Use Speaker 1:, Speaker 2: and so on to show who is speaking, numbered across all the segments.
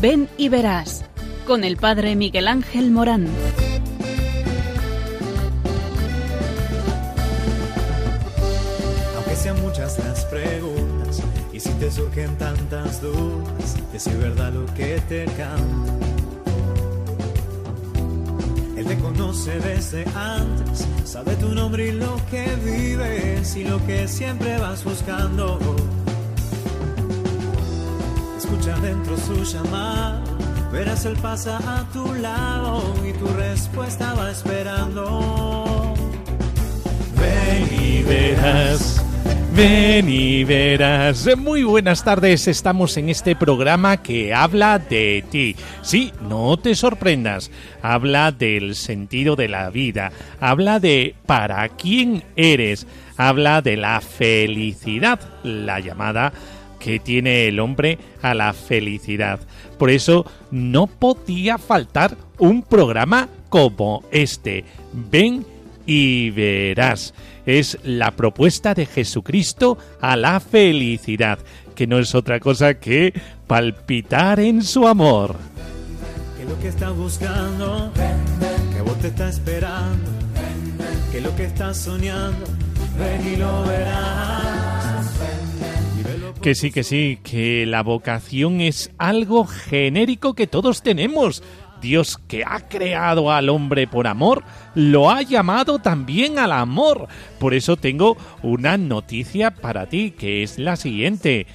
Speaker 1: Ven y verás con el Padre Miguel Ángel Morán.
Speaker 2: Aunque sean muchas las preguntas y si te surgen tantas dudas, es verdad lo que te canta. Él te conoce desde antes, sabe tu nombre y lo que vives y lo que siempre vas buscando. Dentro su llamada, verás él pasa a tu lado y tu respuesta va esperando.
Speaker 3: Ven y verás. Ven y verás. Muy buenas tardes, estamos en este programa que habla de ti. Sí, no te sorprendas, habla del sentido de la vida, habla de para quién eres, habla de la felicidad, la llamada que tiene el hombre a la felicidad. Por eso no podía faltar un programa como este. Ven y verás. Es la propuesta de Jesucristo a la felicidad, que no es otra cosa que palpitar en su amor.
Speaker 2: Que lo que estás buscando, que vos te estás esperando, que lo que estás soñando, ven y lo verás.
Speaker 3: Que sí, que sí, que la vocación es algo genérico que todos tenemos. Dios que ha creado al hombre por amor, lo ha llamado también al amor. Por eso tengo una noticia para ti, que es la siguiente.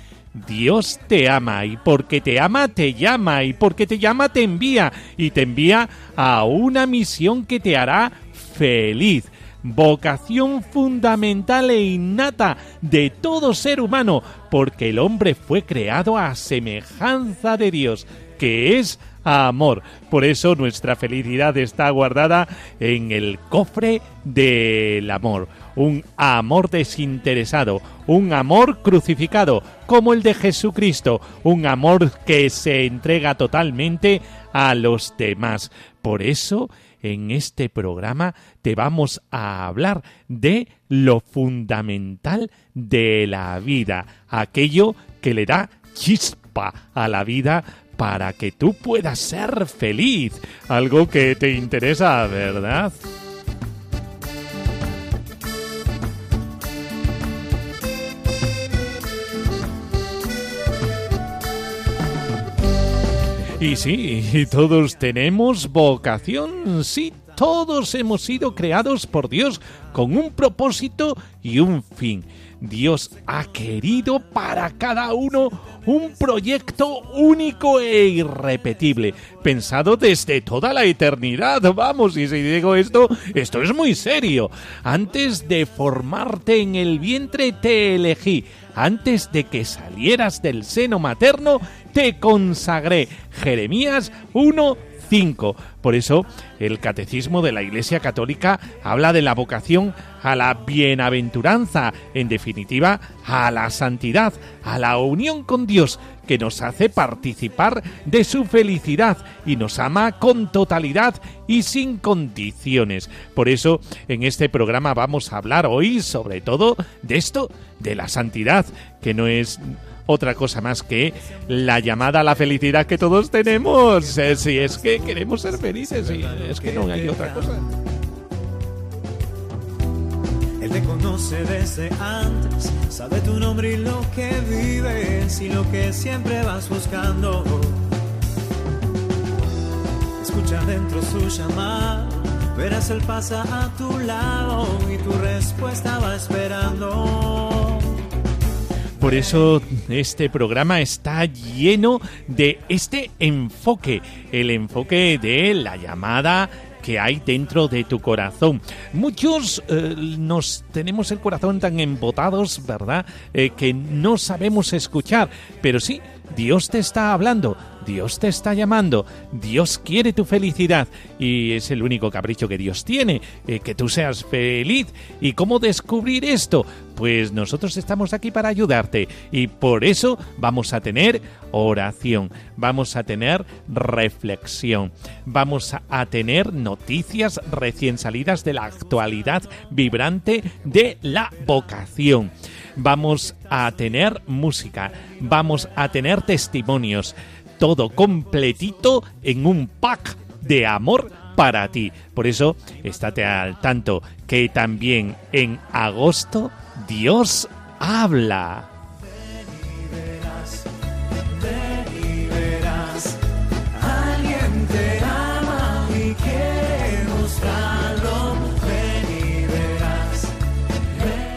Speaker 3: Dios te ama y porque te ama te llama y porque te llama te envía y te envía a una misión que te hará feliz. Vocación fundamental e innata de todo ser humano, porque el hombre fue creado a semejanza de Dios, que es amor. Por eso nuestra felicidad está guardada en el cofre del amor. Un amor desinteresado, un amor crucificado, como el de Jesucristo, un amor que se entrega totalmente a los demás. Por eso, en este programa te vamos a hablar de lo fundamental de la vida, aquello que le da chispa a la vida para que tú puedas ser feliz. Algo que te interesa, ¿verdad? Y sí, todos tenemos vocación, sí, todos hemos sido creados por Dios con un propósito y un fin. Dios ha querido para cada uno un proyecto único e irrepetible, pensado desde toda la eternidad. Vamos, y si digo esto, esto es muy serio. Antes de formarte en el vientre te elegí. Antes de que salieras del seno materno, te consagré. Jeremías 1, 5. Por eso, el Catecismo de la Iglesia Católica habla de la vocación a la bienaventuranza, en definitiva, a la santidad, a la unión con Dios, que nos hace participar de su felicidad y nos ama con totalidad y sin condiciones. Por eso, en este programa vamos a hablar hoy sobre todo de esto, de la santidad, que no es otra cosa más que la llamada a la felicidad que todos tenemos. Eh, si es que queremos ser felices, y es que no hay otra cosa.
Speaker 2: Él te conoce desde antes, sabe tu nombre y lo que vives y lo que siempre vas buscando. Escucha dentro su llamada, verás él pasa a tu lado y tu respuesta va esperando.
Speaker 3: Por eso este programa está lleno de este enfoque, el enfoque de la llamada que hay dentro de tu corazón. Muchos eh, nos tenemos el corazón tan embotados, ¿verdad? Eh, que no sabemos escuchar, pero sí, Dios te está hablando, Dios te está llamando, Dios quiere tu felicidad y es el único capricho que Dios tiene, eh, que tú seas feliz. ¿Y cómo descubrir esto? Pues nosotros estamos aquí para ayudarte y por eso vamos a tener oración, vamos a tener reflexión, vamos a tener noticias recién salidas de la actualidad vibrante de la vocación. vamos a tener música, vamos a tener testimonios, todo completito en un pack de amor para ti. Por eso, estate al tanto que también en agosto Dios habla.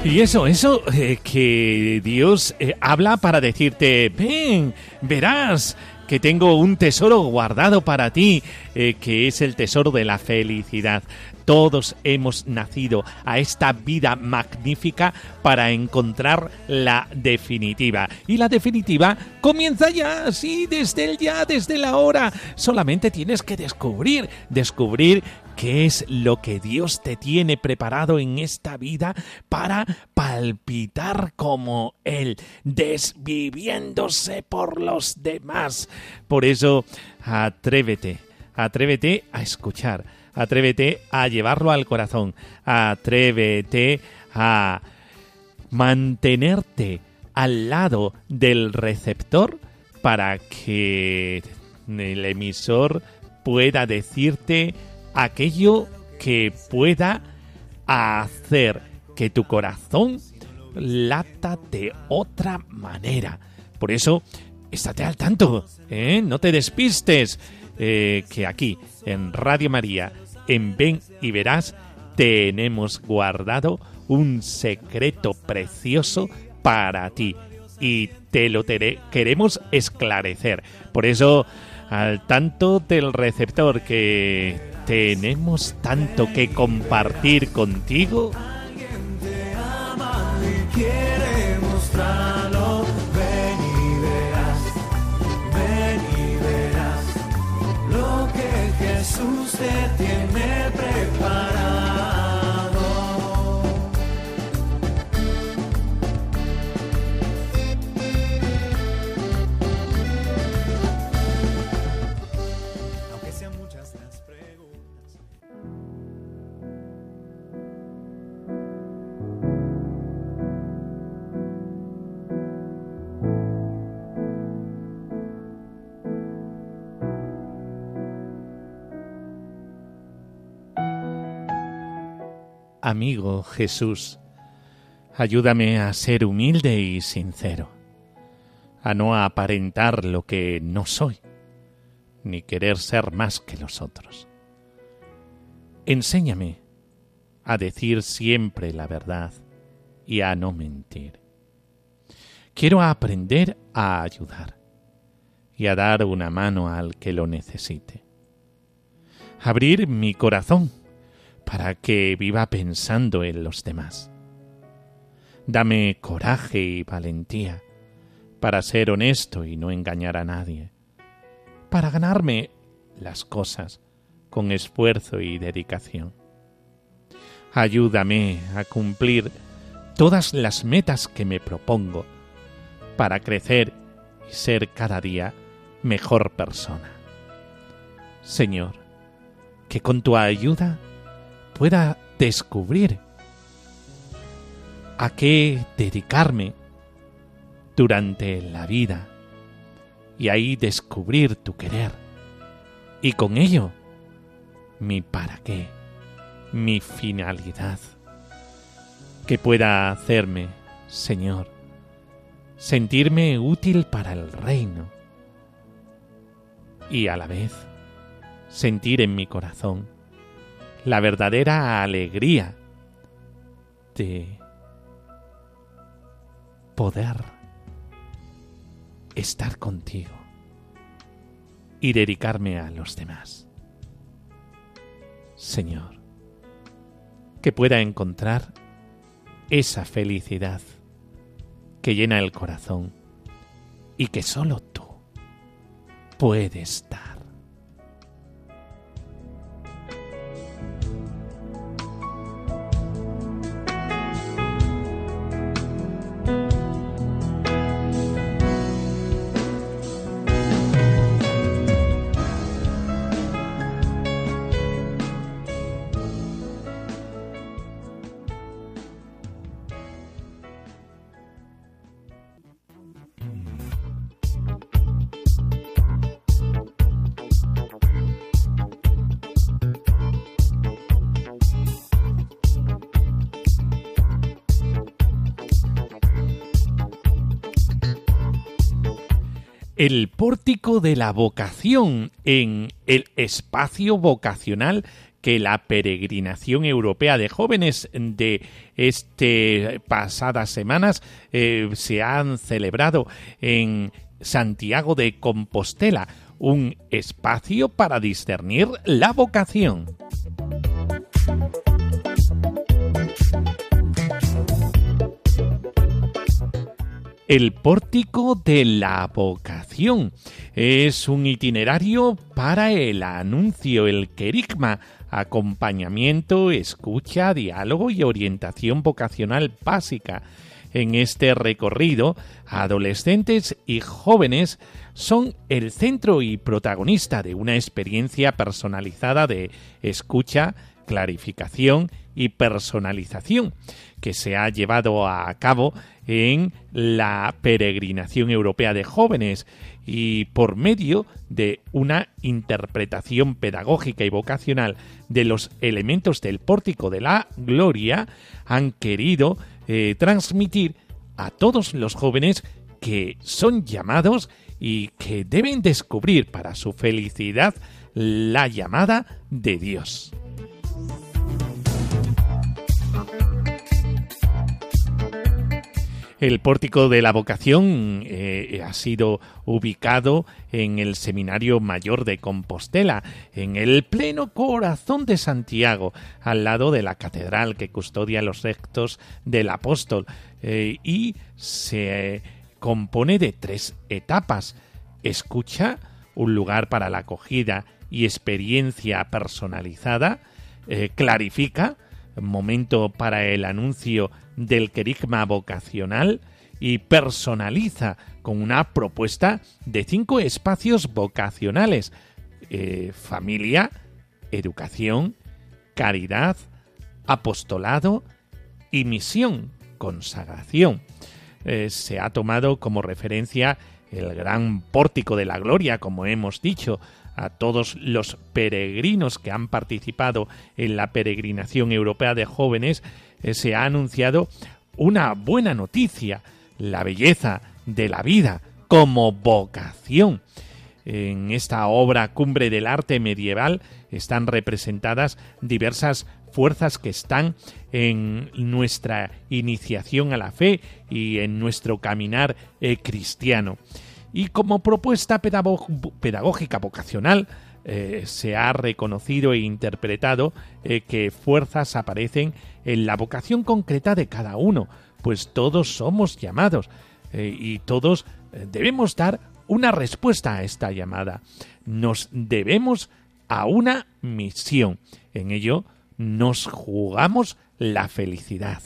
Speaker 3: Y eso, eso, eh, que Dios eh, habla para decirte, ven, verás que tengo un tesoro guardado para ti, eh, que es el tesoro de la felicidad. Todos hemos nacido a esta vida magnífica para encontrar la definitiva. Y la definitiva comienza ya, sí, desde el ya, desde la hora. Solamente tienes que descubrir, descubrir qué es lo que Dios te tiene preparado en esta vida para palpitar como Él, desviviéndose por los demás. Por eso, atrévete, atrévete a escuchar, atrévete a llevarlo al corazón, atrévete a mantenerte al lado del receptor para que el emisor pueda decirte aquello que pueda hacer que tu corazón lata de otra manera. Por eso, estate al tanto, ¿eh? no te despistes, eh, que aquí, en Radio María, en Ven y Verás, tenemos guardado un secreto precioso para ti y te lo queremos esclarecer. Por eso, al tanto del receptor que tenemos tanto que compartir contigo. Amigo Jesús, ayúdame a ser humilde y sincero, a no aparentar lo que no soy, ni querer ser más que los otros. Enséñame a decir siempre la verdad y a no mentir. Quiero aprender a ayudar y a dar una mano al que lo necesite. Abrir mi corazón para que viva pensando en los demás. Dame coraje y valentía para ser honesto y no engañar a nadie, para ganarme las cosas con esfuerzo y dedicación. Ayúdame a cumplir todas las metas que me propongo para crecer y ser cada día mejor persona. Señor, que con tu ayuda pueda descubrir a qué dedicarme durante la vida y ahí descubrir tu querer. Y con ello mi para qué, mi finalidad, que pueda hacerme, Señor, sentirme útil para el reino y a la vez sentir en mi corazón la verdadera alegría de poder estar contigo y dedicarme a los demás. Señor, que pueda encontrar esa felicidad que llena el corazón y que solo tú puedes dar. El pórtico de la vocación en el espacio vocacional que la peregrinación europea de jóvenes de este pasadas semanas eh, se han celebrado en Santiago de Compostela, un espacio para discernir la vocación. El pórtico de la vocación es un itinerario para el anuncio, el querigma, acompañamiento, escucha, diálogo y orientación vocacional básica. En este recorrido, adolescentes y jóvenes son el centro y protagonista de una experiencia personalizada de escucha, clarificación y personalización que se ha llevado a cabo en la peregrinación europea de jóvenes y por medio de una interpretación pedagógica y vocacional de los elementos del pórtico de la gloria han querido eh, transmitir a todos los jóvenes que son llamados y que deben descubrir para su felicidad la llamada de Dios. El pórtico de la vocación eh, ha sido ubicado en el Seminario Mayor de Compostela, en el pleno corazón de Santiago, al lado de la catedral que custodia los restos del apóstol, eh, y se compone de tres etapas. Escucha, un lugar para la acogida y experiencia personalizada, eh, clarifica, momento para el anuncio del querigma vocacional y personaliza con una propuesta de cinco espacios vocacionales eh, familia, educación, caridad, apostolado y misión, consagración. Eh, se ha tomado como referencia el gran pórtico de la gloria, como hemos dicho, a todos los peregrinos que han participado en la peregrinación europea de jóvenes, eh, se ha anunciado una buena noticia, la belleza de la vida como vocación. En esta obra Cumbre del Arte Medieval están representadas diversas fuerzas que están en nuestra iniciación a la fe y en nuestro caminar eh, cristiano. Y como propuesta pedagógica vocacional, eh, se ha reconocido e interpretado eh, que fuerzas aparecen en la vocación concreta de cada uno, pues todos somos llamados eh, y todos debemos dar una respuesta a esta llamada. Nos debemos a una misión. En ello nos jugamos la felicidad.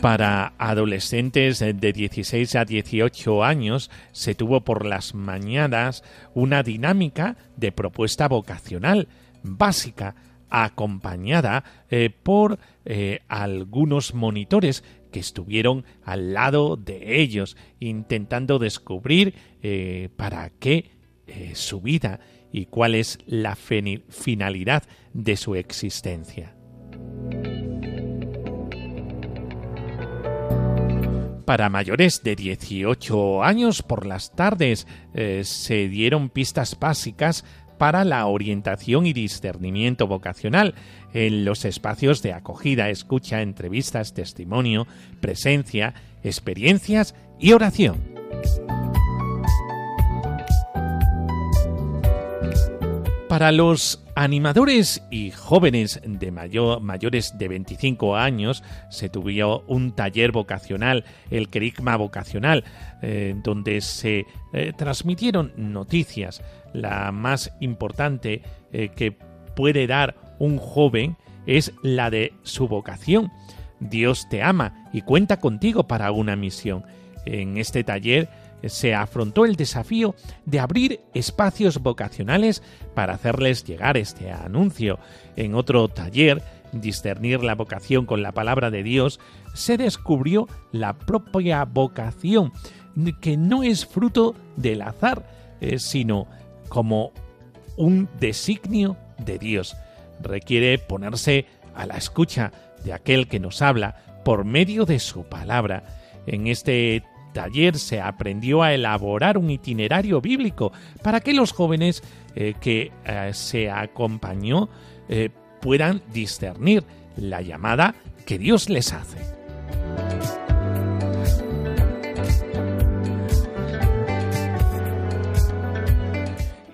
Speaker 3: Para adolescentes de 16 a 18 años se tuvo por las mañanas una dinámica de propuesta vocacional básica acompañada eh, por eh, algunos monitores que estuvieron al lado de ellos intentando descubrir eh, para qué su vida y cuál es la finalidad de su existencia. Para mayores de 18 años por las tardes eh, se dieron pistas básicas para la orientación y discernimiento vocacional en los espacios de acogida, escucha, entrevistas, testimonio, presencia, experiencias y oración. Para los animadores y jóvenes de mayores de 25 años se tuvo un taller vocacional, el Kerigma Vocacional, eh, donde se eh, transmitieron noticias. La más importante eh, que puede dar un joven es la de su vocación. Dios te ama y cuenta contigo para una misión. En este taller se afrontó el desafío de abrir espacios vocacionales para hacerles llegar este anuncio. En otro taller, discernir la vocación con la palabra de Dios, se descubrió la propia vocación, que no es fruto del azar, eh, sino como un designio de Dios. requiere ponerse a la escucha de aquel que nos habla por medio de su palabra. En este taller se aprendió a elaborar un itinerario bíblico para que los jóvenes eh, que eh, se acompañó eh, puedan discernir la llamada que Dios les hace.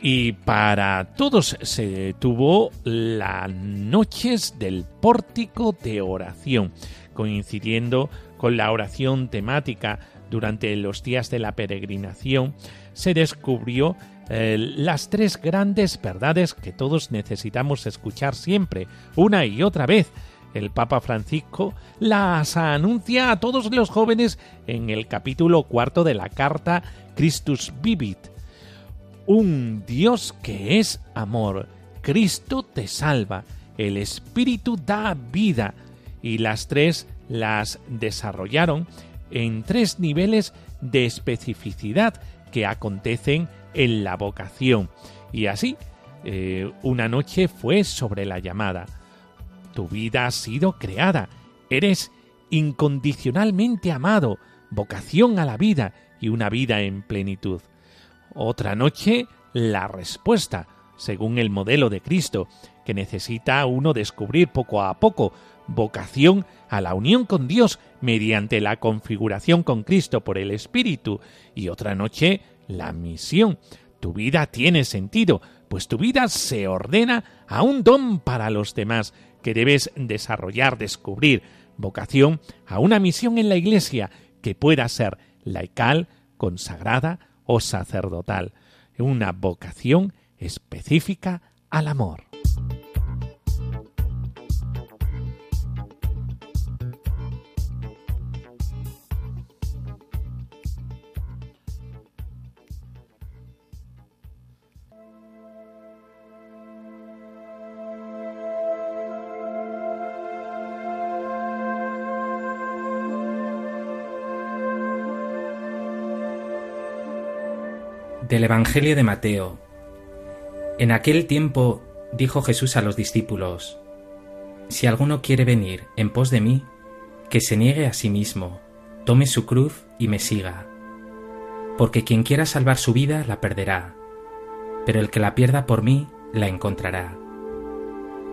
Speaker 3: Y para todos se tuvo las noches del pórtico de oración, coincidiendo con la oración temática durante los días de la peregrinación, se descubrió eh, las tres grandes verdades que todos necesitamos escuchar siempre, una y otra vez. El Papa Francisco las anuncia a todos los jóvenes en el capítulo cuarto de la carta Christus Vivit. Un Dios que es amor. Cristo te salva. El Espíritu da vida. Y las tres las desarrollaron en tres niveles de especificidad que acontecen en la vocación. Y así, eh, una noche fue sobre la llamada. Tu vida ha sido creada, eres incondicionalmente amado, vocación a la vida y una vida en plenitud. Otra noche, la respuesta, según el modelo de Cristo, que necesita uno descubrir poco a poco, vocación a la unión con Dios mediante la configuración con Cristo por el Espíritu, y otra noche la misión. Tu vida tiene sentido, pues tu vida se ordena a un don para los demás que debes desarrollar, descubrir, vocación a una misión en la Iglesia que pueda ser laical, consagrada o sacerdotal, una vocación específica al amor.
Speaker 4: Del Evangelio de Mateo. En aquel tiempo dijo Jesús a los discípulos, Si alguno quiere venir en pos de mí, que se niegue a sí mismo, tome su cruz y me siga. Porque quien quiera salvar su vida la perderá, pero el que la pierda por mí la encontrará.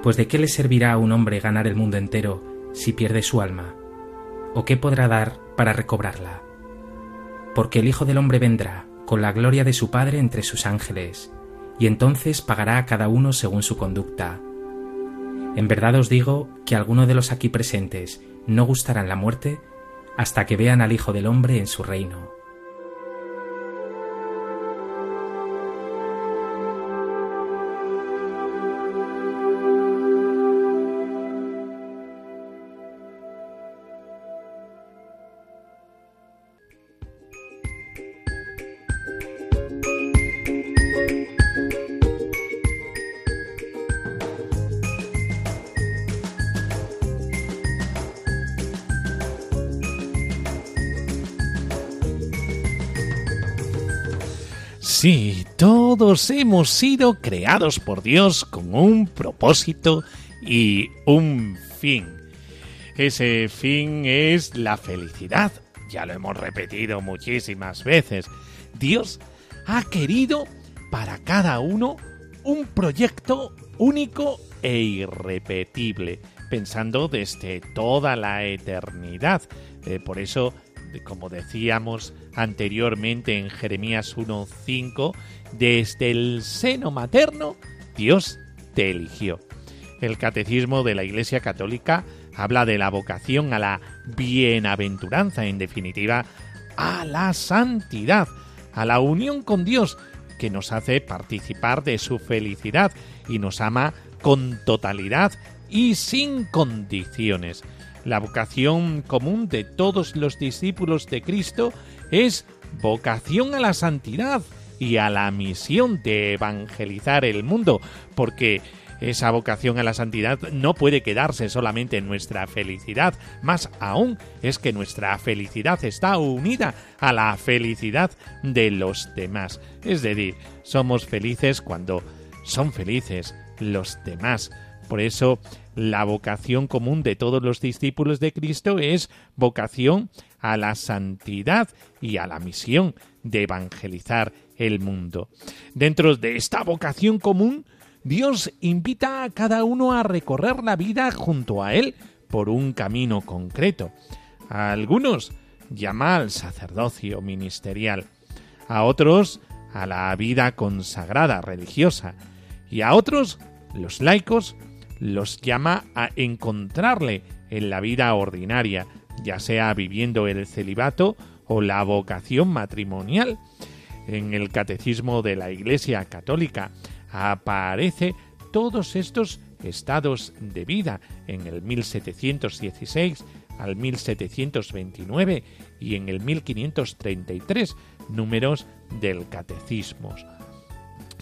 Speaker 4: Pues de qué le servirá a un hombre ganar el mundo entero si pierde su alma? ¿O qué podrá dar para recobrarla? Porque el Hijo del Hombre vendrá con la gloria de su Padre entre sus ángeles, y entonces pagará a cada uno según su conducta. En verdad os digo que alguno de los aquí presentes no gustarán la muerte hasta que vean al Hijo del Hombre en su reino.
Speaker 3: Hemos sido creados por Dios con un propósito y un fin. Ese fin es la felicidad. Ya lo hemos repetido muchísimas veces. Dios ha querido para cada uno un proyecto único e irrepetible, pensando desde toda la eternidad. Eh, por eso como decíamos anteriormente en Jeremías 1.5, desde el seno materno Dios te eligió. El catecismo de la Iglesia Católica habla de la vocación a la bienaventuranza, en definitiva, a la santidad, a la unión con Dios, que nos hace participar de su felicidad y nos ama con totalidad y sin condiciones. La vocación común de todos los discípulos de Cristo es vocación a la santidad y a la misión de evangelizar el mundo, porque esa vocación a la santidad no puede quedarse solamente en nuestra felicidad, más aún es que nuestra felicidad está unida a la felicidad de los demás. Es decir, somos felices cuando son felices los demás Por eso la vocación común de todos los discípulos de Cristo es vocación a la santidad y a la misión de evangelizar el mundo. Dentro de esta vocación común, Dios invita a cada uno a recorrer la vida junto a Él por un camino concreto. A algunos llama al sacerdocio ministerial, a otros a la vida consagrada religiosa y a otros, los laicos, los llama a encontrarle en la vida ordinaria, ya sea viviendo el celibato o la vocación matrimonial. En el Catecismo de la Iglesia Católica aparece todos estos estados de vida en el 1716 al 1729 y en el 1533 números del Catecismo.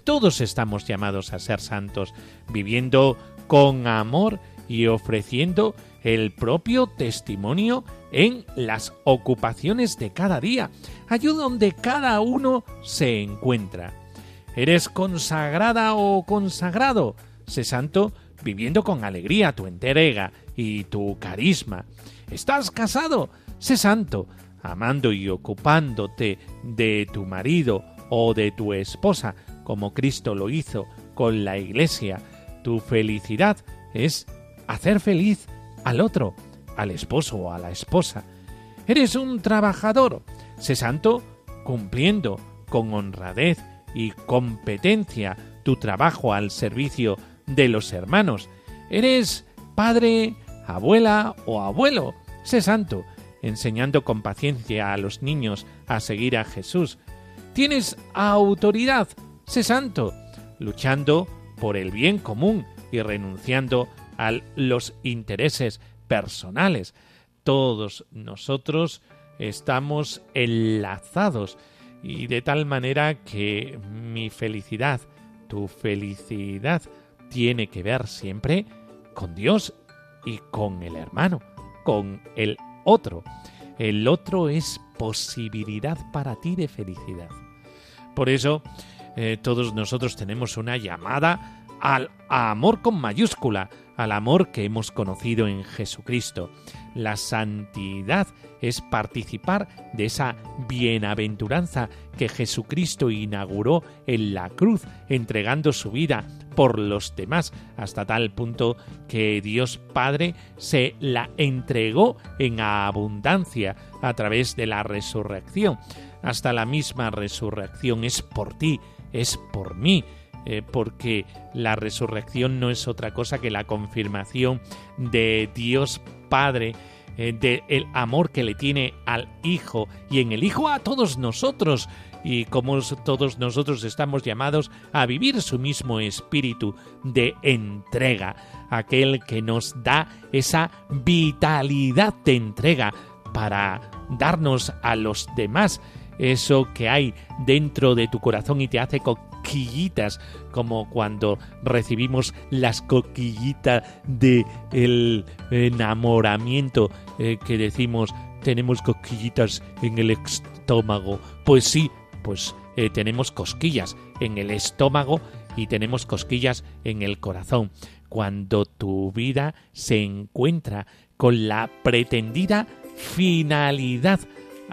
Speaker 3: Todos estamos llamados a ser santos, viviendo con amor y ofreciendo el propio testimonio en las ocupaciones de cada día, allí donde cada uno se encuentra. ¿Eres consagrada o consagrado? Sé santo viviendo con alegría tu entrega y tu carisma. ¿Estás casado? Sé santo, amando y ocupándote de tu marido o de tu esposa, como Cristo lo hizo con la Iglesia. Tu felicidad es hacer feliz al otro, al esposo o a la esposa. Eres un trabajador. Sé santo cumpliendo con honradez y competencia tu trabajo al servicio de los hermanos. Eres padre, abuela o abuelo. Sé santo, enseñando con paciencia a los niños a seguir a Jesús. Tienes autoridad. Sé santo, luchando por el bien común y renunciando a los intereses personales. Todos nosotros estamos enlazados y de tal manera que mi felicidad, tu felicidad, tiene que ver siempre con Dios y con el hermano, con el otro. El otro es posibilidad para ti de felicidad. Por eso, eh, todos nosotros tenemos una llamada al amor con mayúscula, al amor que hemos conocido en Jesucristo. La santidad es participar de esa bienaventuranza que Jesucristo inauguró en la cruz, entregando su vida por los demás, hasta tal punto que Dios Padre se la entregó en abundancia a través de la resurrección. Hasta la misma resurrección es por ti, es por mí, eh, porque la resurrección no es otra cosa que la confirmación de Dios Padre eh, del amor que le tiene al Hijo y en el Hijo a todos nosotros y como todos nosotros estamos llamados a vivir su mismo espíritu de entrega, aquel que nos da esa vitalidad de entrega para darnos a los demás eso que hay dentro de tu corazón y te hace coquillitas, como cuando recibimos las coquillitas de enamoramiento eh, que decimos tenemos coquillitas en el estómago. Pues sí, pues eh, tenemos cosquillas en el estómago y tenemos cosquillas en el corazón. Cuando tu vida se encuentra con la pretendida finalidad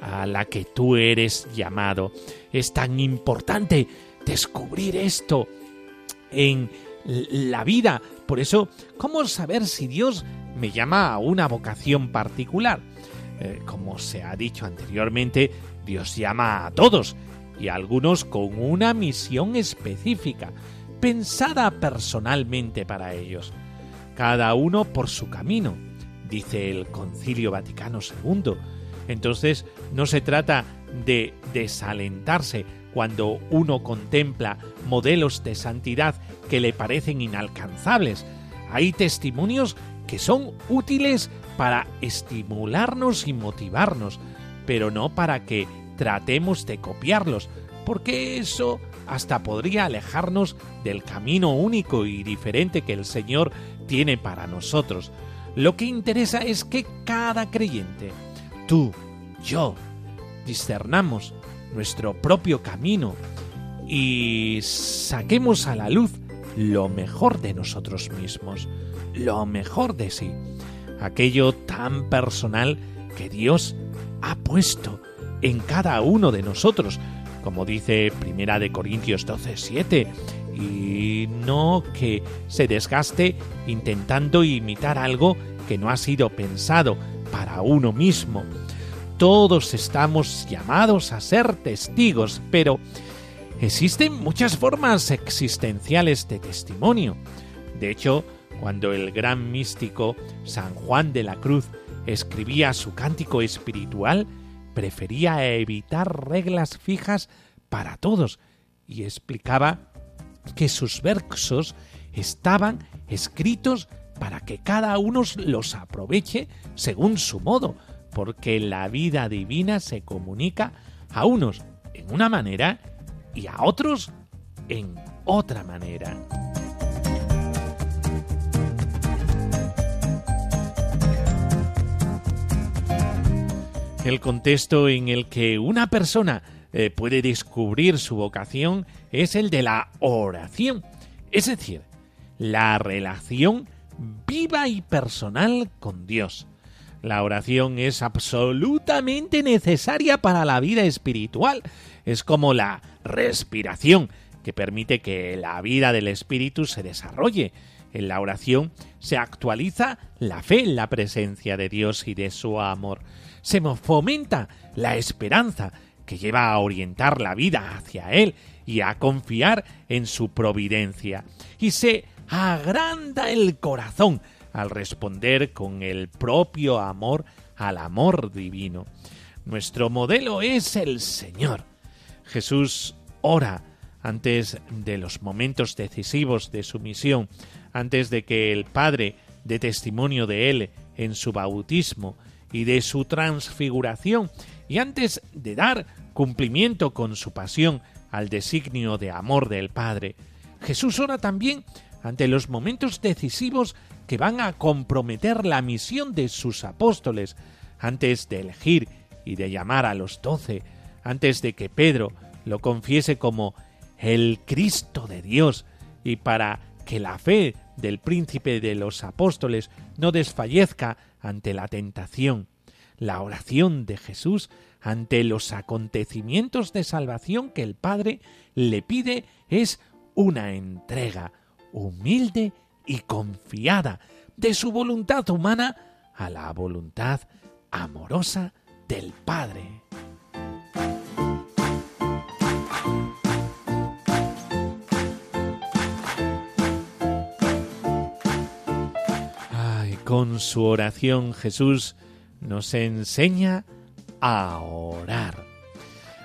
Speaker 3: a la que tú eres llamado. Es tan importante descubrir esto en la vida. Por eso, ¿cómo saber si Dios me llama a una vocación particular? Eh, como se ha dicho anteriormente, Dios llama a todos y a algunos con una misión específica, pensada personalmente para ellos. Cada uno por su camino, dice el Concilio Vaticano II entonces no se trata de desalentarse cuando uno contempla modelos de santidad que le parecen inalcanzables. Hay testimonios que son útiles para estimularnos y motivarnos, pero no para que tratemos de copiarlos, porque eso hasta podría alejarnos del camino único y diferente que el Señor tiene para nosotros. Lo que interesa es que cada creyente tú, yo, discernamos nuestro propio camino y saquemos a la luz lo mejor de nosotros mismos, lo mejor de sí, aquello tan personal que Dios ha puesto en cada uno de nosotros, como dice Primera de Corintios 12, 7, y no que se desgaste intentando imitar algo que no ha sido pensado para uno mismo. Todos estamos llamados a ser testigos, pero existen muchas formas existenciales de testimonio. De hecho, cuando el gran místico San Juan de la Cruz escribía su cántico espiritual, prefería evitar reglas fijas para todos y explicaba que sus versos estaban escritos para que cada uno los aproveche según su modo, porque la vida divina se comunica a unos en una manera y a otros en otra manera. El contexto en el que una persona eh, puede descubrir su vocación es el de la oración, es decir, la relación viva y personal con Dios. La oración es absolutamente necesaria para la vida espiritual. Es como la respiración que permite que la vida del espíritu se desarrolle. En la oración se actualiza la fe en la presencia de Dios y de su amor se fomenta la esperanza que lleva a orientar la vida hacia Él y a confiar en su providencia. Y se agranda el corazón al responder con el propio amor al amor divino. Nuestro modelo es el Señor. Jesús ora antes de los momentos decisivos de su misión, antes de que el Padre dé testimonio de Él en su bautismo y de su transfiguración, y antes de dar cumplimiento con su pasión al designio de amor del Padre, Jesús ora también ante los momentos decisivos que van a comprometer la misión de sus apóstoles, antes de elegir y de llamar a los doce, antes de que Pedro lo confiese como el Cristo de Dios, y para que la fe del príncipe de los apóstoles no desfallezca ante la tentación, la oración de Jesús ante los acontecimientos de salvación que el Padre le pide es una entrega humilde y confiada de su voluntad humana a la voluntad amorosa del Padre. Con su oración Jesús nos enseña a orar,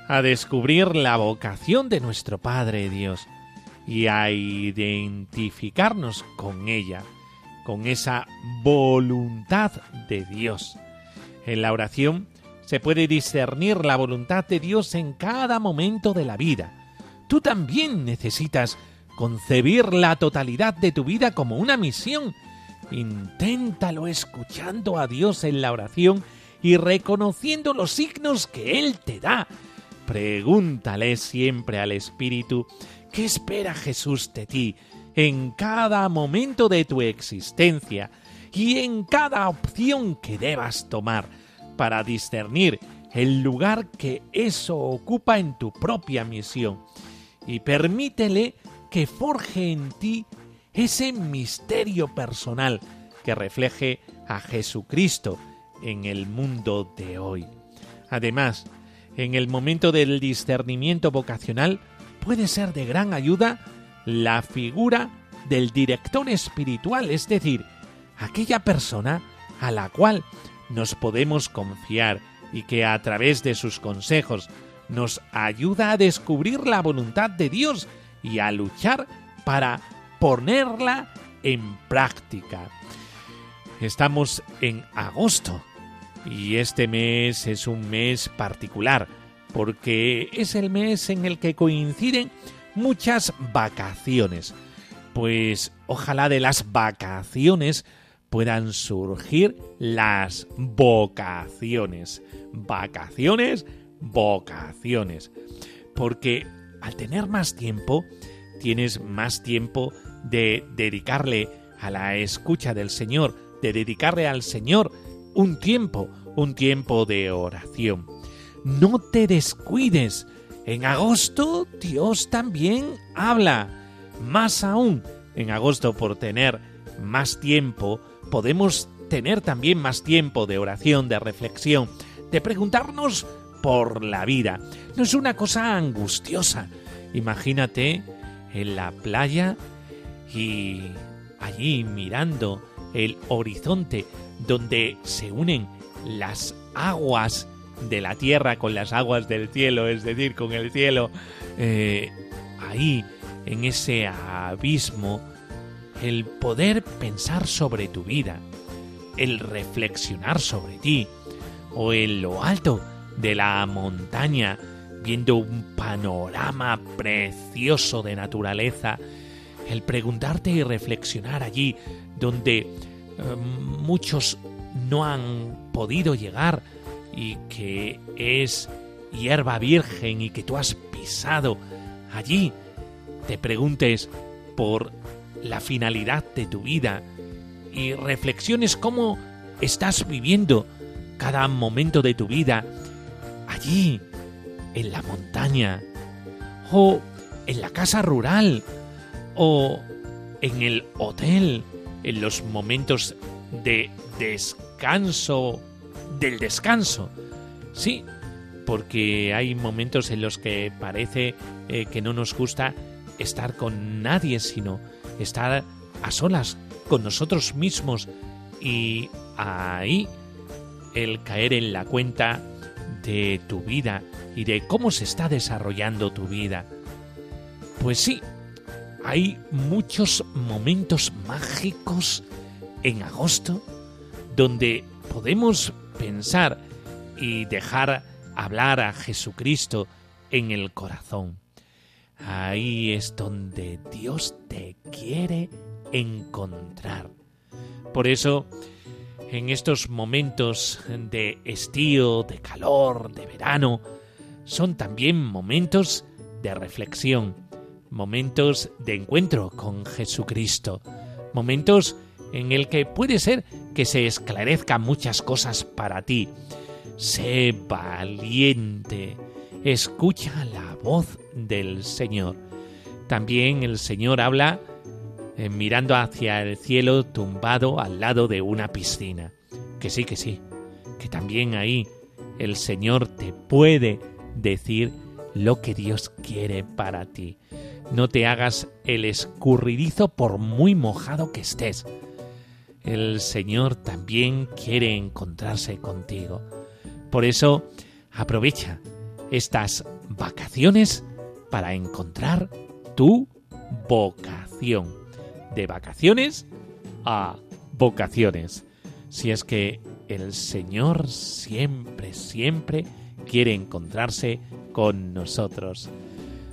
Speaker 3: a descubrir la vocación de nuestro Padre Dios y a identificarnos con ella, con esa voluntad de Dios. En la oración se puede discernir la voluntad de Dios en cada momento de la vida. Tú también necesitas concebir la totalidad de tu vida como una misión Inténtalo escuchando a Dios en la oración y reconociendo los signos que Él te da. Pregúntale siempre al Espíritu qué espera Jesús de ti en cada momento de tu existencia y en cada opción que debas tomar para discernir el lugar que eso ocupa en tu propia misión y permítele que forje en ti ese misterio personal que refleje a Jesucristo en el mundo de hoy. Además, en el momento del discernimiento vocacional puede ser de gran ayuda la figura del director espiritual, es decir, aquella persona a la cual nos podemos confiar y que a través de sus consejos nos ayuda a descubrir la voluntad de Dios y a luchar para ponerla en práctica. Estamos en agosto y este mes es un mes particular porque es el mes en el que coinciden muchas vacaciones. Pues ojalá de las vacaciones puedan surgir las vocaciones. Vacaciones, vocaciones. Porque al tener más tiempo, tienes más tiempo de dedicarle a la escucha del Señor, de dedicarle al Señor un tiempo, un tiempo de oración. No te descuides. En agosto Dios también habla. Más aún, en agosto por tener más tiempo, podemos tener también más tiempo de oración, de reflexión, de preguntarnos por la vida. No es una cosa angustiosa. Imagínate en la playa y allí mirando el horizonte donde se unen las aguas de la tierra con las aguas del cielo, es decir, con el cielo, eh, ahí en ese abismo, el poder pensar sobre tu vida, el reflexionar sobre ti, o en lo alto de la montaña, viendo un panorama precioso de naturaleza, el preguntarte y reflexionar allí donde eh, muchos no han podido llegar y que es hierba virgen y que tú has pisado allí, te preguntes por la finalidad de tu vida y reflexiones cómo estás viviendo cada momento de tu vida allí, en la montaña, o en la casa rural, o en el hotel, en los momentos de descanso, del descanso. Sí, porque hay momentos en los que parece eh, que no nos gusta estar con nadie, sino estar a solas con nosotros mismos y ahí el caer en la cuenta de tu vida y de cómo se está desarrollando tu vida. Pues sí, hay muchos momentos mágicos en agosto donde podemos pensar y dejar hablar a Jesucristo en el corazón. Ahí es donde Dios te quiere encontrar. Por eso, en estos momentos de estío, de calor, de verano, son también momentos de reflexión, momentos de encuentro con Jesucristo, momentos en el que puede ser que se esclarezcan muchas cosas para ti. Sé valiente, escucha la voz del Señor. También el Señor habla eh, mirando hacia el cielo tumbado al lado de una piscina. Que sí, que sí, que también ahí el Señor te puede decir lo que Dios quiere para ti. No te hagas el escurridizo por muy mojado que estés. El Señor también quiere encontrarse contigo. Por eso, aprovecha estas vacaciones para encontrar tu vocación. De vacaciones a vocaciones. Si es que el Señor siempre, siempre quiere encontrarse con nosotros.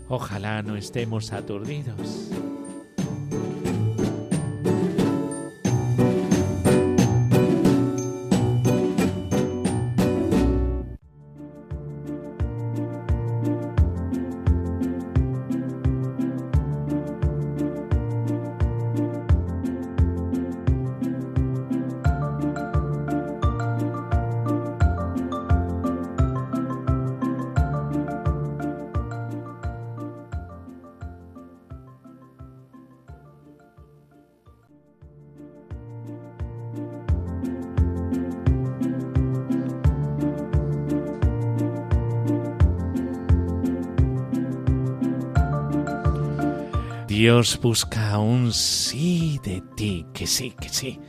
Speaker 3: Ojalá no estemos aturdidos. Busca un sí de ti, que sí, que sí.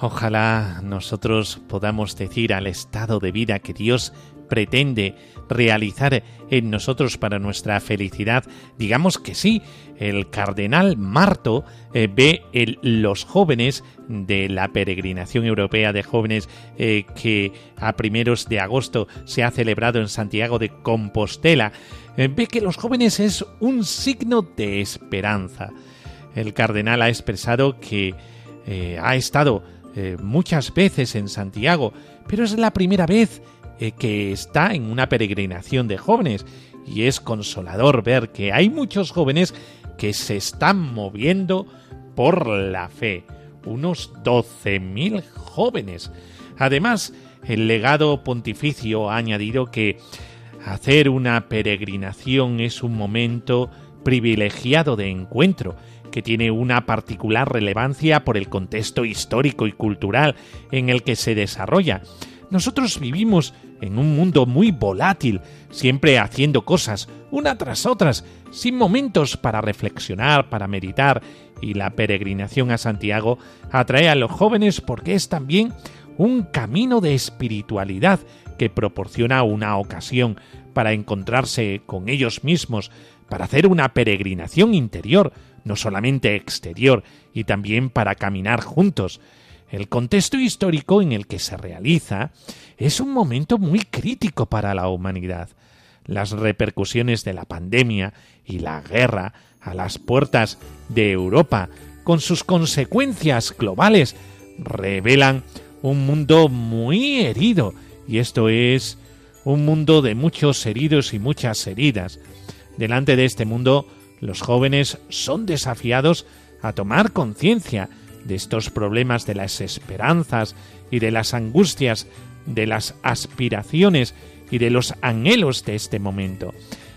Speaker 3: Ojalá nosotros podamos decir al estado de vida que Dios pretende realizar en nosotros para nuestra felicidad, digamos que sí, el cardenal Marto eh, ve los jóvenes de la peregrinación europea de jóvenes eh, que a primeros de agosto se ha celebrado en Santiago de Compostela, ve que los jóvenes es un signo de esperanza. El cardenal ha expresado que eh, ha estado eh, muchas veces en Santiago, pero es la primera vez que está en una peregrinación de jóvenes y es consolador ver que hay muchos jóvenes que se están moviendo por la fe. Unos 12.000 jóvenes. Además, el legado pontificio ha añadido que hacer una peregrinación es un momento privilegiado de encuentro que tiene una particular relevancia por el contexto histórico y cultural en el que se desarrolla. Nosotros vivimos en un mundo muy volátil, siempre haciendo cosas, una tras otras, sin momentos para reflexionar, para meditar, y la peregrinación a Santiago atrae a los jóvenes porque es también un camino de espiritualidad que proporciona una ocasión para encontrarse con ellos mismos, para hacer una peregrinación interior, no solamente exterior, y también para caminar juntos. El contexto histórico en el que se realiza es un momento muy crítico para la humanidad. Las repercusiones de la pandemia y la guerra a las puertas de Europa, con sus consecuencias globales, revelan un mundo muy herido, y esto es un mundo de muchos heridos y muchas heridas. Delante de este mundo, los jóvenes son desafiados a tomar conciencia de estos problemas de las esperanzas y de las angustias, de las aspiraciones y de los anhelos de este momento.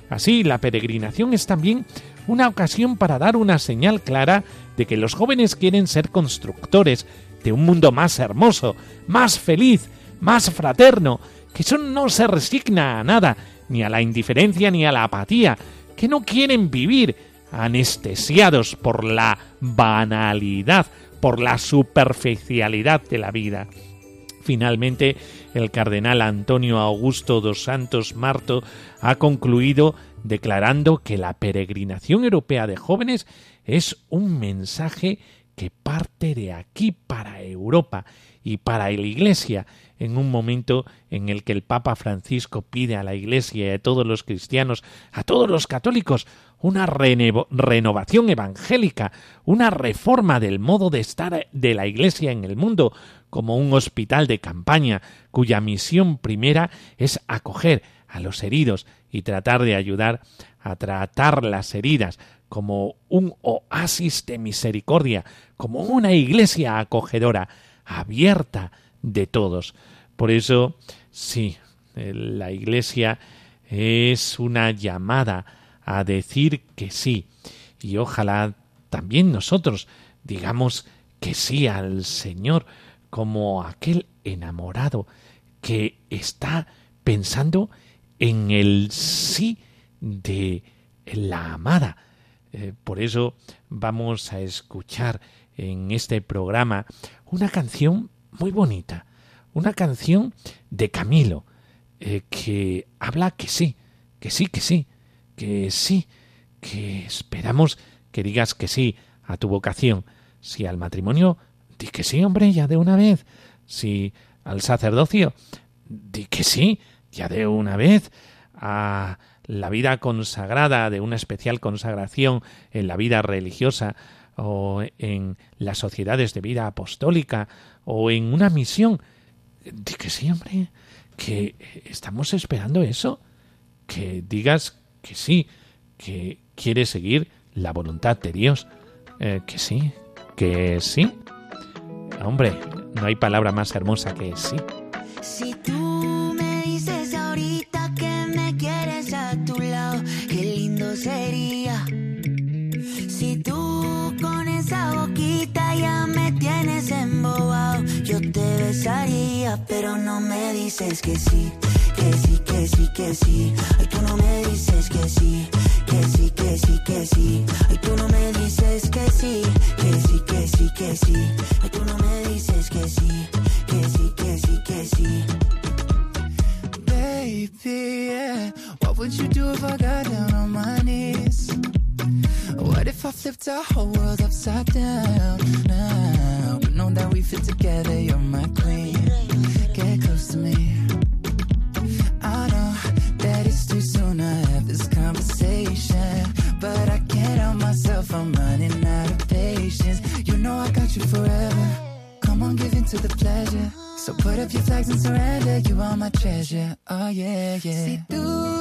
Speaker 3: Así, la peregrinación es también una ocasión para dar una señal clara de que los jóvenes quieren ser constructores de un mundo más hermoso, más feliz, más fraterno, que son no se resigna a nada, ni a la indiferencia ni a la apatía, que no quieren vivir anestesiados por la banalidad, por la superficialidad de la vida. Finalmente, el cardenal Antonio Augusto dos Santos Marto ha concluido declarando que la peregrinación europea de jóvenes es un mensaje que parte de aquí para Europa y para la Iglesia en un momento en el que el Papa Francisco pide a la Iglesia y a todos los cristianos, a todos los católicos, una renovación evangélica, una reforma del modo de estar de la Iglesia en el mundo, como un hospital de campaña cuya misión primera es acoger a los heridos y tratar de ayudar a tratar las heridas como un oasis de misericordia, como una iglesia acogedora, abierta de todos. Por eso, sí, la iglesia es una llamada a decir que sí. Y ojalá también nosotros digamos que sí al Señor como aquel enamorado que está pensando en el sí de la amada. Eh, por eso vamos a escuchar en este programa una canción muy bonita, una canción de Camilo, eh, que habla que sí, que sí, que sí, que sí, que esperamos que digas que sí a tu vocación. Si al matrimonio, di que sí, hombre, ya de una vez. Si al sacerdocio, di que sí, ya de una vez. A la vida consagrada, de una especial consagración en la vida religiosa, o en las sociedades de vida apostólica, o en una misión. Di que sí, hombre, que estamos esperando eso. Que digas que sí, que quieres seguir la voluntad de Dios. Eh, que sí, que sí. Hombre, no hay palabra más hermosa que sí.
Speaker 5: Si tú me dices ahorita que me quieres a tu lado, qué lindo sería. Si tú con esa boquita ya me tienes embobado, yo te besaría, pero no me dices que sí, que sí, que sí, que sí. Ay, tú no me dices que sí, que sí, que sí, que sí. Ay, tú no me dices que sí, que sí, que sí, que sí. Ay, tú no me dices que sí, que sí, que sí, que sí.
Speaker 6: Baby, yeah. What would you do if I got down on my knees? What if I flipped our whole world upside down now? But know that we fit together, you're my queen. Get close to me. I know that it's too soon to have this conversation. But I can't help myself, I'm running out of patience. You know I got you forever. Come on, give in to the pleasure. So put up your flags and surrender. You are my treasure. Oh, yeah, yeah.
Speaker 5: Si tú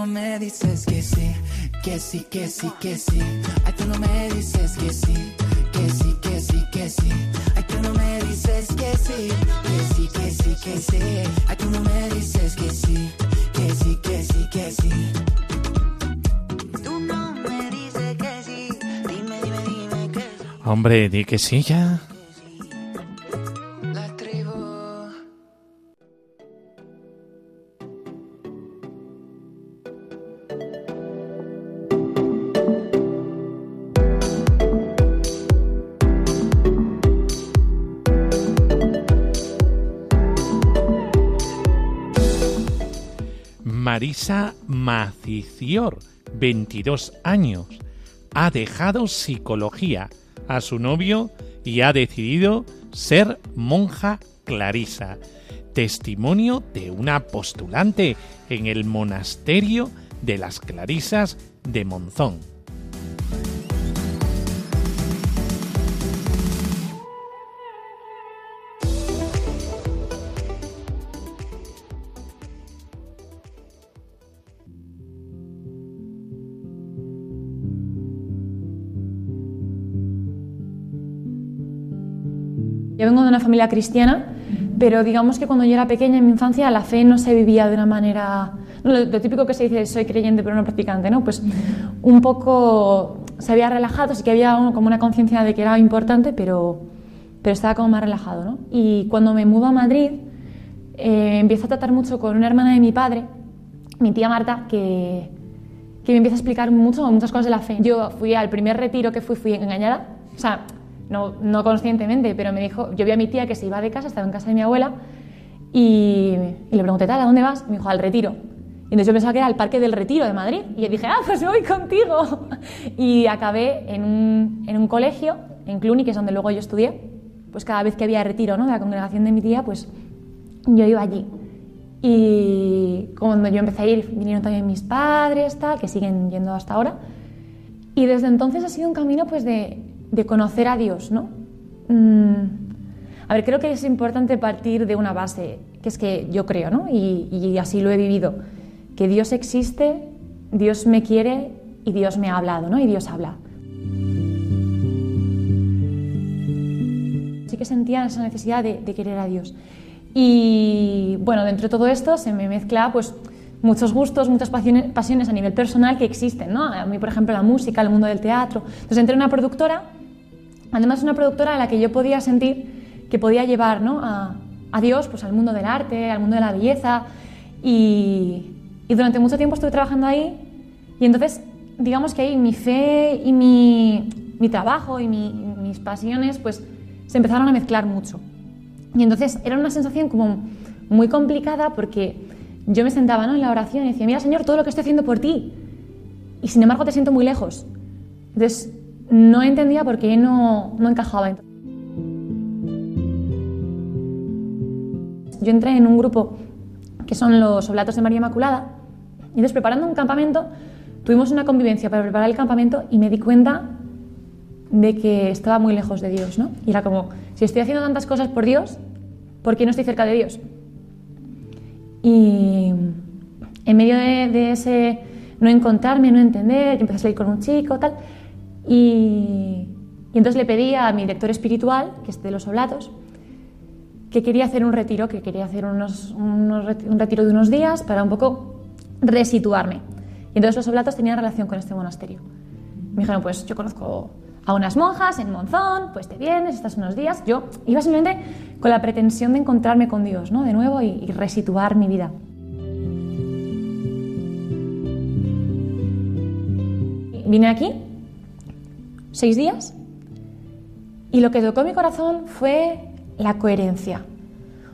Speaker 6: No me dices que sí, que sí, que sí, que sí. Ay, tú no me dices que sí, que sí, que sí, que sí. Ay, tú no me dices que sí, que sí, que sí, que sí. Ay, tú no me dices que sí, que sí, que sí, que sí.
Speaker 5: Tú no me dices que sí, dime, dime, dime que sí.
Speaker 3: Hombre, di que sí ya. Marisa Macicior, 22 años, ha dejado psicología a su novio y ha decidido ser monja clarisa. Testimonio de una postulante en el monasterio de las Clarisas de Monzón.
Speaker 7: Familia cristiana, pero digamos que cuando yo era pequeña, en mi infancia, la fe no se vivía de una manera... Lo, lo típico que se dice, soy creyente pero no practicante, ¿no? Pues un poco se había relajado, sí que había como una conciencia de que era importante, pero, pero estaba como más relajado, ¿no? Y cuando me mudo a Madrid, eh, empiezo a tratar mucho con una hermana de mi padre, mi tía Marta, que, que me empieza a explicar mucho, muchas cosas de la fe. Yo fui al primer retiro que fui, fui engañada, o sea, no, no conscientemente, pero me dijo, yo vi a mi tía que se iba de casa, estaba en casa de mi abuela, y, le pregunté, tal, ¿a dónde vas? Me dijo, al retiro. Y entonces yo pensaba que era el Parque del Retiro de Madrid, y yo dije, ah, pues voy contigo. Y acabé en un, en un colegio, en Cluny, que es donde luego yo estudié, pues cada vez que había retiro ¿no? de la congregación de mi tía, pues yo iba allí. Y cuando yo empecé a ir, vinieron también mis padres, tal, que siguen yendo hasta ahora. Y desde entonces ha sido un camino pues, de, de conocer a Dios, ¿no? Mm, a ver, creo que es importante partir de una base, que es que yo creo, ¿no? Y, así lo he vivido, que Dios existe, Dios me quiere y Dios me ha hablado, ¿no? Y Dios habla. Sí que sentía esa necesidad de, querer a Dios. Y bueno, dentro de todo esto se me mezcla pues muchos gustos, muchas pasiones, pasiones a nivel personal que existen, ¿no? A mí, por ejemplo, la música, el mundo del teatro. Entonces entré en una productora, además una productora a la que yo podía sentir que podía llevar ¿no? a, Dios pues, al mundo del arte, al mundo de la belleza. Y, durante mucho tiempo estuve trabajando ahí y entonces digamos que ahí mi fe y mi, mi trabajo y mi- mis pasiones pues se empezaron a mezclar mucho. Y entonces era una sensación como muy complicada porque yo me sentaba ¿no? en la oración y decía, mira Señor, todo lo que estoy haciendo por ti. Y sin embargo te siento muy lejos. Entonces no entendía por qué no, no encajaba. Yo entré en un grupo que son los Oblatos de María Inmaculada y entonces preparando un campamento tuvimos una convivencia para preparar el campamento y me di cuenta de que estaba muy lejos de Dios, ¿no? Y era como, si estoy haciendo tantas cosas por Dios, ¿por qué no estoy cerca de Dios? Y, en medio de, ese no encontrarme, no entender, yo empecé a salir con un chico, tal, y, y entonces le pedí a mi director espiritual, que es de los Oblatos, que quería hacer un retiro, que quería hacer unos, unos un retiro de unos días para un poco resituarme. Y entonces los Oblatos tenían relación con este monasterio. Me dijeron, pues yo conozco a unas monjas en Monzón, pues te vienes, estás unos días. Yo iba simplemente con la pretensión de encontrarme con Dios, ¿no? De nuevo y, y resituar mi vida. Vine aquí, seis días, y lo que tocó mi corazón fue la coherencia.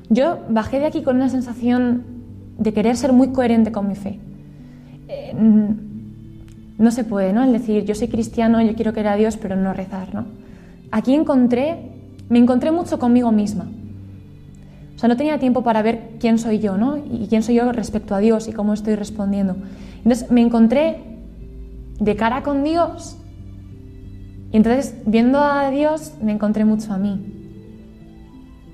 Speaker 7: Yo bajé de aquí con una sensación de querer ser muy coherente con mi fe. Eh, no se puede, ¿no? El decir, yo soy cristiano, yo quiero querer a Dios, pero no rezar, ¿no? Aquí encontré, me encontré mucho conmigo misma. O sea, no tenía tiempo para ver quién soy yo, ¿no? Y quién soy yo respecto a Dios y cómo estoy respondiendo. Entonces me encontré de cara con Dios y entonces viendo a Dios me encontré mucho a mí.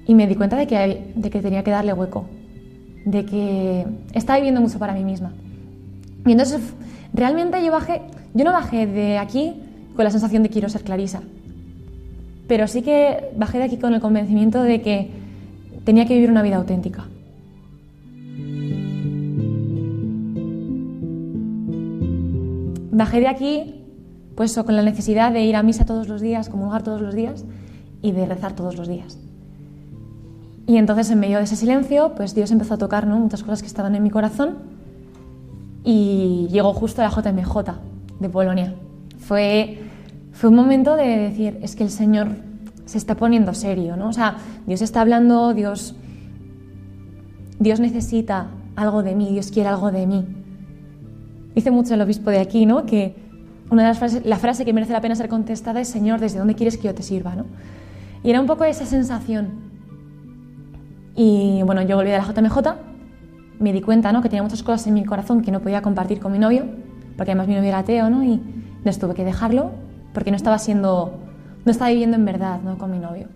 Speaker 7: Y me di cuenta de que, de que tenía que darle hueco, de que estaba viviendo mucho para mí misma. Y entonces realmente yo bajé, yo no bajé de aquí con la sensación de quiero ser Clarisa, pero sí que bajé de aquí con el convencimiento de que tenía que vivir una vida auténtica. Bajé de aquí pues con la necesidad de ir a misa todos los días, comulgar todos los días y de rezar todos los días. Y entonces en medio de ese silencio, pues Dios empezó a tocar ¿no? muchas cosas que estaban en mi corazón y llegó justo la JMJ de Polonia. Fue, fue un momento de decir, es que el Señor se está poniendo serio, ¿no? O sea, Dios está hablando, Dios, Dios necesita algo de mí, Dios quiere algo de mí. Dice mucho el obispo de aquí, ¿no? Que una de las frases, la frase que merece la pena ser contestada es, Señor, ¿desde dónde quieres que yo te sirva, ¿no? Y era un poco esa sensación. Y bueno, yo volví de la JMJ, me di cuenta, ¿no? Que tenía muchas cosas en mi corazón que no podía compartir con mi novio, porque además mi novio era ateo, ¿no? Y entonces tuve que dejarlo porque no estaba siendo, no estaba viviendo en verdad, ¿no? Con mi novio.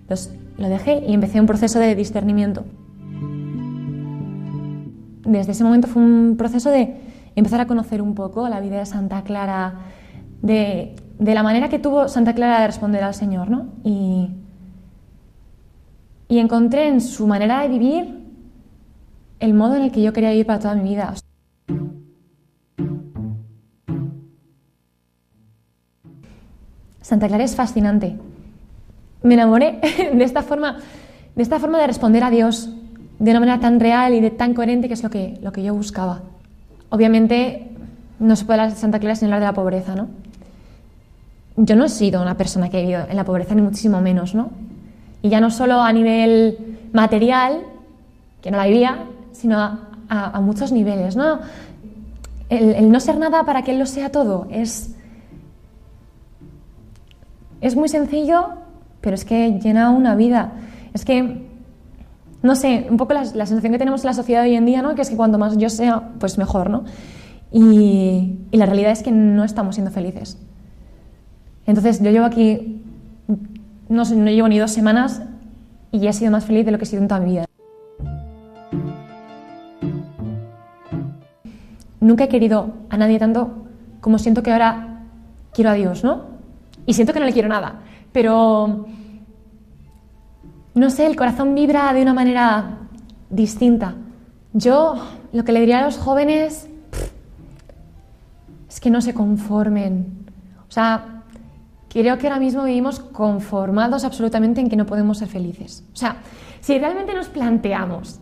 Speaker 7: Entonces lo dejé y empecé un proceso de discernimiento. Desde ese momento fue un proceso de empezar a conocer un poco la vida de Santa Clara, de, de la manera que tuvo Santa Clara de responder al Señor, ¿no? Y, y encontré en su manera de vivir el modo en el que yo quería vivir para toda mi vida. Santa Clara es fascinante. Me enamoré de esta forma, de esta forma de responder a Dios de una manera tan real y de tan coherente que es lo que, lo que yo buscaba. Obviamente no se puede hablar de Santa Clara sin hablar de la pobreza, ¿no? Yo no he sido una persona que ha vivido en la pobreza, ni muchísimo menos, ¿no? Y ya no solo a nivel material, que no la vivía, sino a muchos niveles, ¿no? El, el, no ser nada para que Él lo sea todo es, es muy sencillo, pero es que llena una vida. Es que, no sé, un poco la, sensación que tenemos en la sociedad hoy en día, ¿no? Que es que cuanto más yo sea, pues mejor, ¿no? Y, y la realidad es que no estamos siendo felices. Entonces yo llevo aquí, no, sé, no llevo ni dos semanas y ya he sido más feliz de lo que he sido en toda mi vida. Nunca he querido a nadie tanto como siento que ahora quiero a Dios, ¿no? Y siento que no le quiero nada, pero no sé, el corazón vibra de una manera distinta. Yo lo que le diría a los jóvenes es que no se conformen. O sea, creo que ahora mismo vivimos conformados absolutamente en que no podemos ser felices. O sea, si realmente nos planteamos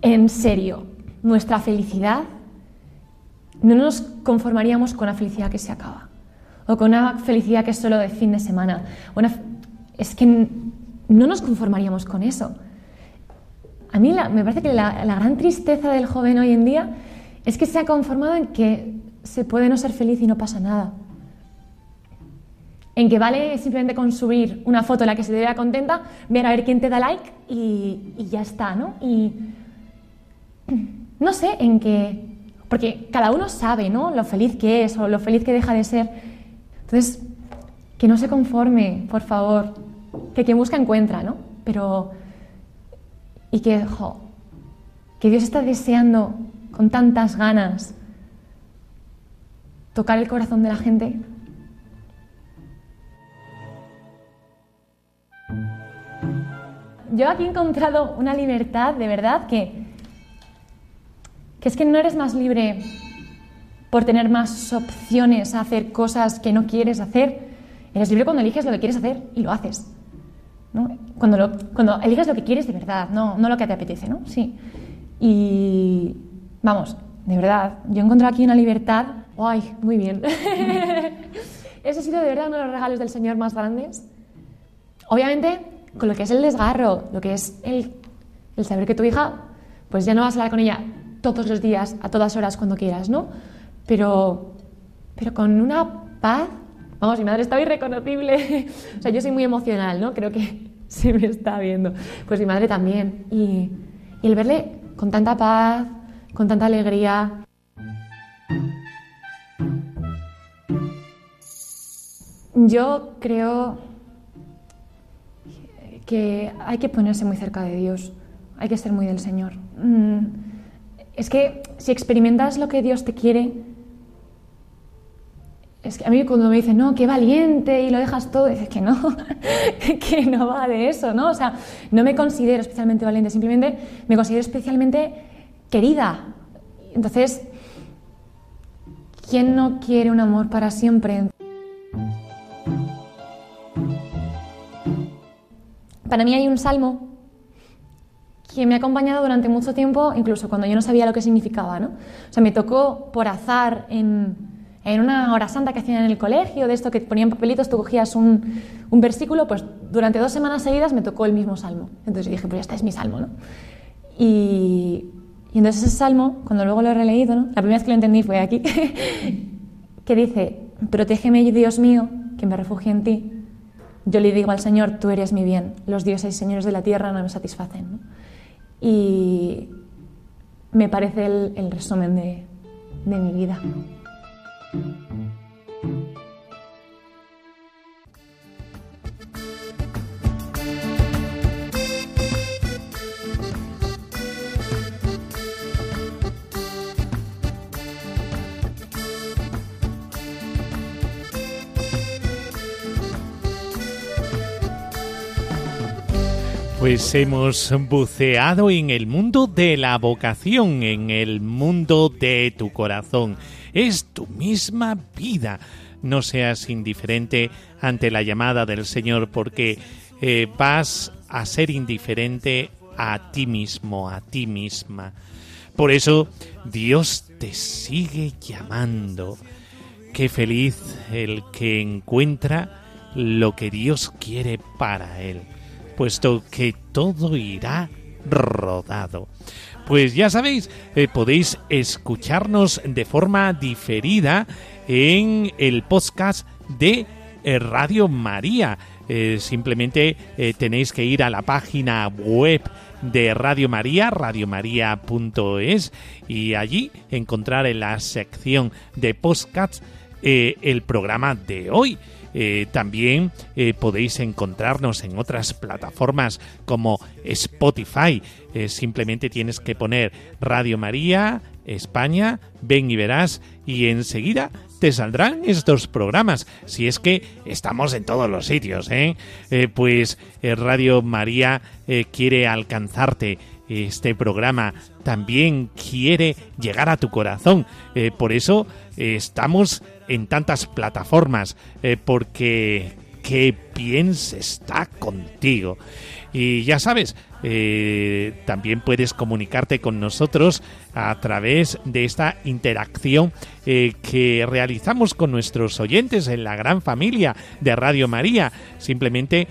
Speaker 7: en serio nuestra felicidad, no nos conformaríamos con una felicidad que se acaba o con una felicidad que es solo de fin de semana. Es que no nos conformaríamos con eso. A mí me parece que la, la gran tristeza del joven hoy en día es que se ha conformado en que se puede no ser feliz y no pasa nada en que vale simplemente con subir una foto en la que se te vea contenta, ver a ver quién te da like y, y, ya está, ¿no? Y no sé en qué, porque cada uno sabe, ¿no? Lo feliz que es o lo feliz que deja de ser. Entonces, que no se conforme, por favor, que quien busca encuentra, ¿no? pero... Y que, que Dios está deseando con tantas ganas tocar el corazón de la gente. Yo aquí he encontrado una libertad, de verdad, que, que es que no eres más libre por tener más opciones a hacer cosas que no quieres hacer. Eres libre cuando eliges lo que quieres hacer y lo haces. ¿no? Cuando, lo, cuando eliges lo que quieres de verdad, no, no lo que te apetece, ¿no? Sí. Y vamos, de verdad, yo he encontrado aquí una libertad. ¡Ay, muy bien! Ese ha sido de verdad uno de los regalos del Señor más grandes. Obviamente, con lo que es el desgarro, lo que es el, el saber que tu hija, pues ya no vas a hablar con ella todos los días, a todas horas, cuando quieras, ¿no? Pero, pero con una paz. Vamos, mi madre está irreconocible. o sea, yo soy muy emocional, ¿no? Creo que se me está viendo. Pues mi madre también. Y, y el verle con tanta paz, con tanta alegría. Yo creo que hay que ponerse muy cerca de Dios, hay que ser muy del Señor. Mm, es que si experimentas lo que Dios te quiere, es que a mí cuando me dicen, no, qué valiente y lo dejas todo, dices que no, que no va de eso, ¿no? O sea, no me considero especialmente valiente, simplemente me considero especialmente querida. Entonces, ¿quién no quiere un amor para siempre? Para mí hay un salmo que me ha acompañado durante mucho tiempo, incluso cuando yo no sabía lo que significaba, ¿no? O sea, me tocó por azar en, en una hora santa que hacían en el colegio, de esto que ponían papelitos, tú cogías un, un, versículo, pues durante dos semanas seguidas me tocó el mismo salmo. Entonces dije, pues este es mi salmo, ¿no? Y, y entonces ese salmo, cuando luego lo he releído, ¿no? la primera vez que lo entendí fue aquí, que dice, protégeme Dios mío, que me refugio en ti. Yo le digo al Señor, tú eres mi bien, los dioses y señores de la tierra no me satisfacen. ¿no? Y me parece el, el resumen de, de mi vida.
Speaker 3: Pues hemos buceado en el mundo de la vocación, en el mundo de tu corazón. Es tu misma vida. No seas indiferente ante la llamada del Señor porque eh, vas a ser indiferente a ti mismo, a ti misma. Por eso Dios te sigue llamando. Qué feliz el que encuentra lo que Dios quiere para él puesto que todo irá rodado. Pues ya sabéis, eh, podéis escucharnos de forma diferida en el podcast de eh, Radio María. Eh, simplemente tenéis que ir a la página web de Radio María, radiomaria.es, y allí encontrar en la sección de podcasts el programa de hoy. Eh, también eh, podéis encontrarnos en otras plataformas como Spotify. Eh, simplemente tienes que poner Radio María, España, ven y verás y enseguida te saldrán estos programas, si es que estamos en todos los sitios, pues Radio María quiere alcanzarte este programa también quiere llegar a tu corazón. por eso estamos en tantas plataformas, eh, porque qué bien se está contigo. Y ya sabes, eh, también puedes comunicarte con nosotros a través de esta interacción eh, que realizamos con nuestros oyentes en la gran familia de Radio María. Simplemente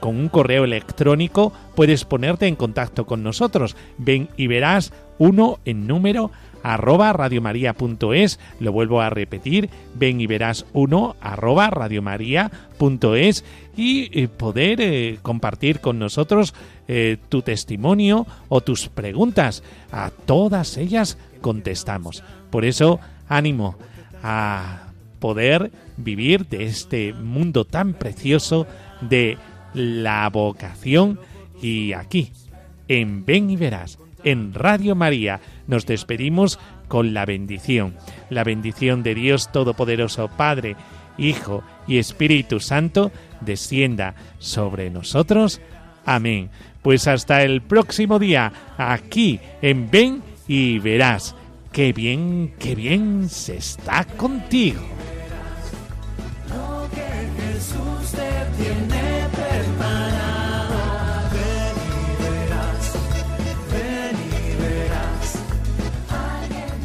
Speaker 3: con un correo electrónico puedes ponerte en contacto con nosotros. Ven y verás uno en número arroba radiomaria.es. Lo vuelvo a repetir, ven y verás uno arroba radiomaria.es y eh, poder eh, compartir con nosotros eh, tu testimonio o tus preguntas. A todas ellas contestamos. Por eso, ánimo a poder vivir de este mundo tan precioso de la vocación y aquí, en Ven y Verás, en Radio María, nos despedimos con la bendición, la bendición de Dios Todopoderoso, Padre, Hijo y Espíritu Santo, descienda sobre nosotros. Amén. Pues hasta el próximo día, aquí en Ven y Verás. Qué bien, qué bien se está contigo.